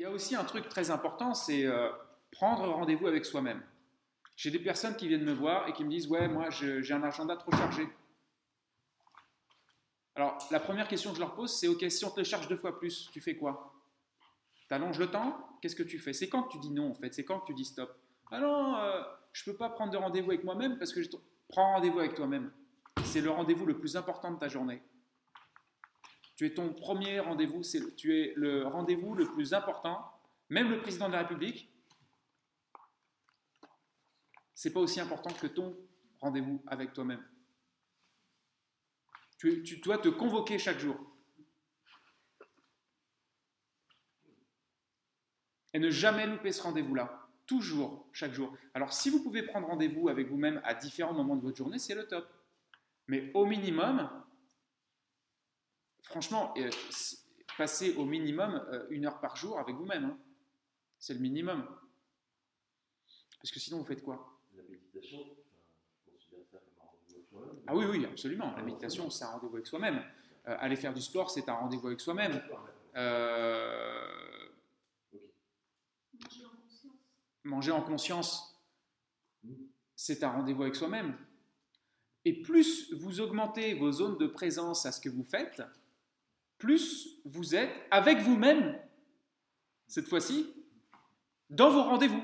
y a aussi un truc très important, c'est euh, prendre rendez-vous avec soi-même. J'ai des personnes qui viennent me voir et qui me disent Ouais, moi j'ai un agenda trop chargé. Alors, la première question que je leur pose, c'est Ok, si on te charge deux fois plus, tu fais quoi? Tu allonges le temps Qu'est-ce que tu fais? C'est quand tu dis non, en fait? C'est quand tu dis stop? Ah non, euh, je ne peux pas prendre de rendez-vous avec moi-même parce que je prends rendez-vous avec toi-même. C'est le rendez-vous le plus important de ta journée. Tu es ton premier rendez-vous, tu es le rendez-vous le plus important. Même le président de la République, c'est pas aussi important que ton rendez-vous avec toi-même. Tu, tu, dois te convoquer chaque jour. Et ne jamais louper ce rendez-vous-là. Toujours, chaque jour. Alors, si vous pouvez prendre rendez-vous avec vous-même à différents moments de votre journée, c'est le top. Mais au minimum, franchement, euh, passez au minimum euh, une heure par jour avec vous-même. Hein. C'est le minimum. Parce que sinon, vous faites quoi? La méditation, considère ça comme un rendez-vous avec soi-même Ah oui, oui, absolument. La méditation, c'est un rendez-vous avec soi-même. Euh, aller faire du sport, c'est un rendez-vous avec soi-même. Manger en conscience. Manger en conscience, Mm. c'est un rendez-vous avec soi-même. Et plus vous augmentez vos zones de présence à ce que vous faites, plus vous êtes avec vous-même, cette fois-ci, dans vos rendez-vous.